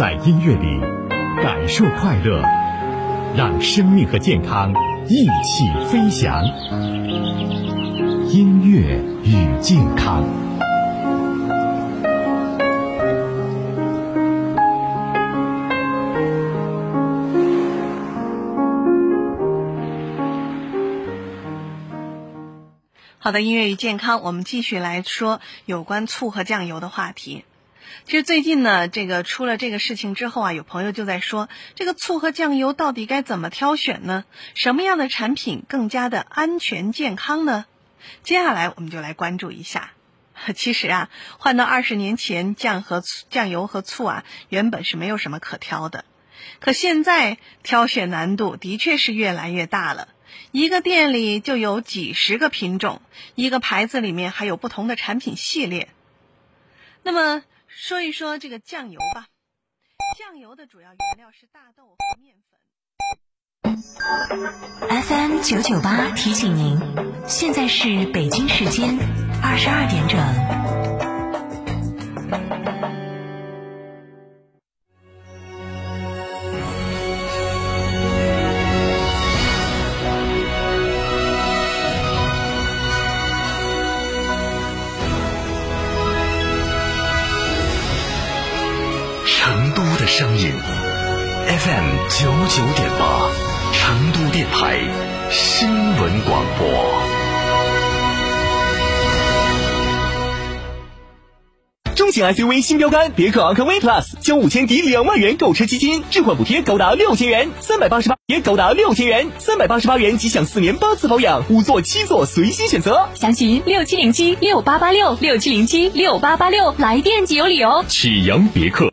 在音乐里感受快乐，让生命和健康一起飞翔。音乐与健康。好的，音乐与健康，我们继续来说有关醋和酱油的话题。其实最近呢，这个出了这个事情之后啊，有朋友就在说，这个醋和酱油到底该怎么挑选呢？什么样的产品更加的安全健康呢？接下来我们就来关注一下。其实啊，换到二十年前，酱和酱油和醋啊，原本是没有什么可挑的。可现在挑选难度的确是越来越大了。一个店里就有几十个品种，一个牌子里面还有不同的产品系列。那么说一说这个酱油吧，酱油的主要原料是大豆和面粉。FM 九九八提醒您，现在是北京时间二十二点整。声音 FM 九九点八，成都电台新闻广播。中型 SUV 新标杆别克昂科威 Plus，交五千抵两万元购车基金，置换补贴高达六千元，三百八十八也高达六千元，三百八十八元即享四年八次保养，五座七座随心选择。详询六七零七六八八六六七零七六八八六，来电即有礼哦。启阳别克。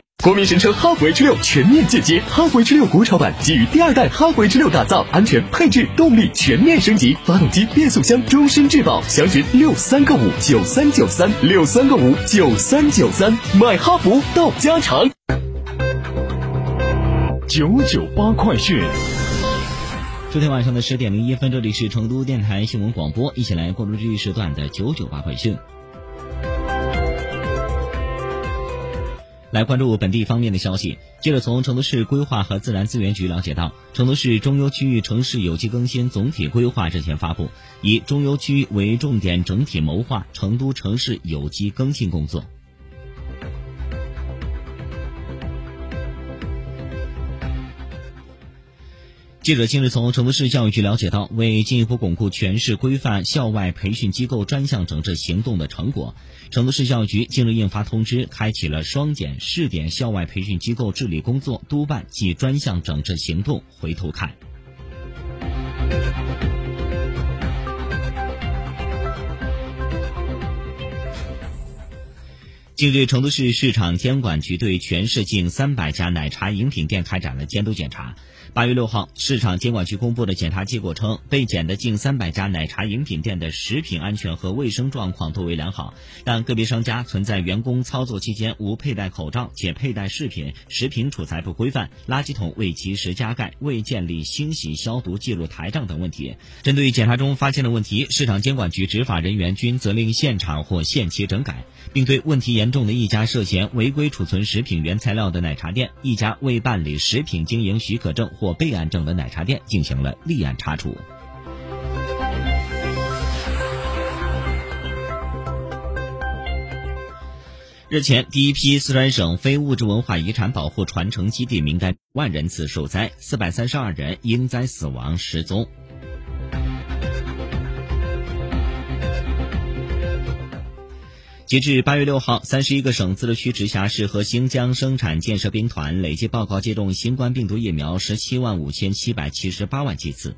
国民神车哈弗 H 六全面进阶，哈弗 H 六国潮版基于第二代哈弗 H 六打造，安全配置动力全面升级，发动机变速箱终身质保。详询六三个五九三九三六三个五九三九三，买哈弗到家常。九九八快讯，昨天晚上的十点零一分，这里是成都电台新闻广播，一起来关注这一时段的九九八快讯。来关注本地方面的消息。记者从成都市规划和自然资源局了解到，成都市中优区域城市有机更新总体规划日前发布，以中优区为重点，整体谋划成都城市有机更新工作。记者近日从成都市教育局了解到，为进一步巩固全市规范校外培训机构专项整治行动的成果，成都市教育局近日印发通知，开启了双减试点校外培训机构治理工作督办暨专项整治行动。回头看。近日，成都市市场监管局对全市近三百家奶茶饮品店开展了监督检查。八月六号，市场监管局公布的检查结果称，被检的近三百家奶茶饮品店的食品安全和卫生状况都为良好，但个别商家存在员工操作期间无佩戴口罩且佩戴饰品、食品储材不规范、垃圾桶未及时加盖、未建立清洗消毒记录台账等问题。针对检查中发现的问题，市场监管局执法人员均责令现场或限期整改，并对问题严重的一家涉嫌违规储存食品原材料的奶茶店、一家未办理食品经营许可证。或备案证的奶茶店进行了立案查处。日前，第一批四川省非物质文化遗产保护传承基地名单万人次受灾，四百三十二人因灾死亡失踪。截至八月六号，三十一个省、自治区、直辖市和新疆生产建设兵团累计报告接种新冠病毒疫苗十七万五千七百七十八万剂次。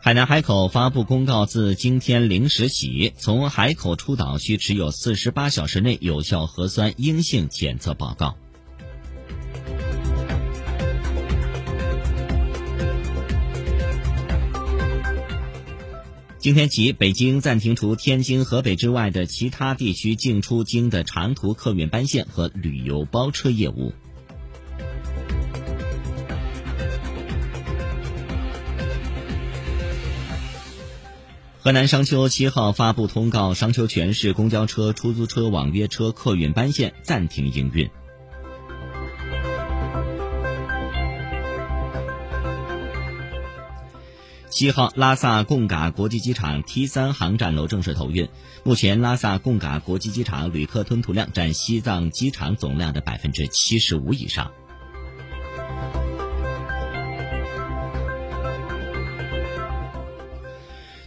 海南海口发布公告，自今天零时起，从海口出岛需持有四十八小时内有效核酸阴性检测报告。今天起，北京暂停除天津、河北之外的其他地区进出京的长途客运班线和旅游包车业务。河南商丘七号发布通告，商丘全市公交车、出租车、网约车客运班线暂停营运。七号，拉萨贡嘎国际机场 T 三航站楼正式投运。目前，拉萨贡嘎国际机场旅客吞吐量占西藏机场总量的百分之七十五以上。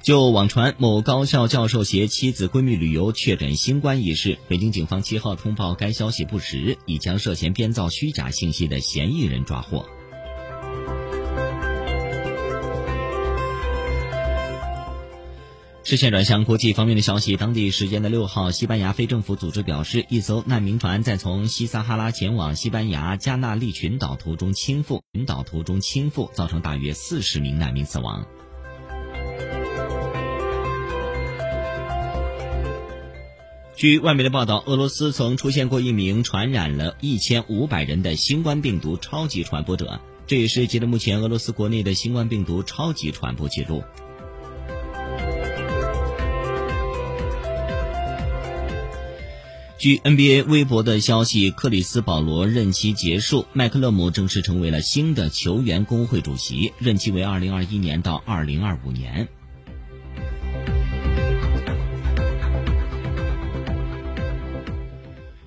就网传某高校教授携妻子闺蜜旅游确诊新冠一事，北京警方七号通报该消息不实，已将涉嫌编造虚假信息的嫌疑人抓获。视线转向国际方面的消息，当地时间的六号，西班牙非政府组织表示，一艘难民船在从西撒哈拉前往西班牙加纳利群岛途中倾覆，群岛途中倾覆，造成大约四十名难民死亡。据外媒的报道，俄罗斯曾出现过一名传染了一千五百人的新冠病毒超级传播者，这也是截至目前俄罗斯国内的新冠病毒超级传播记录。据 NBA 微博的消息，克里斯保罗任期结束，麦克勒姆正式成为了新的球员工会主席，任期为二零二一年到二零二五年。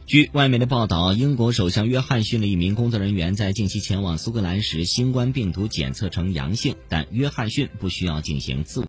据外媒的报道，英国首相约翰逊的一名工作人员在近期前往苏格兰时，新冠病毒检测呈阳性，但约翰逊不需要进行自。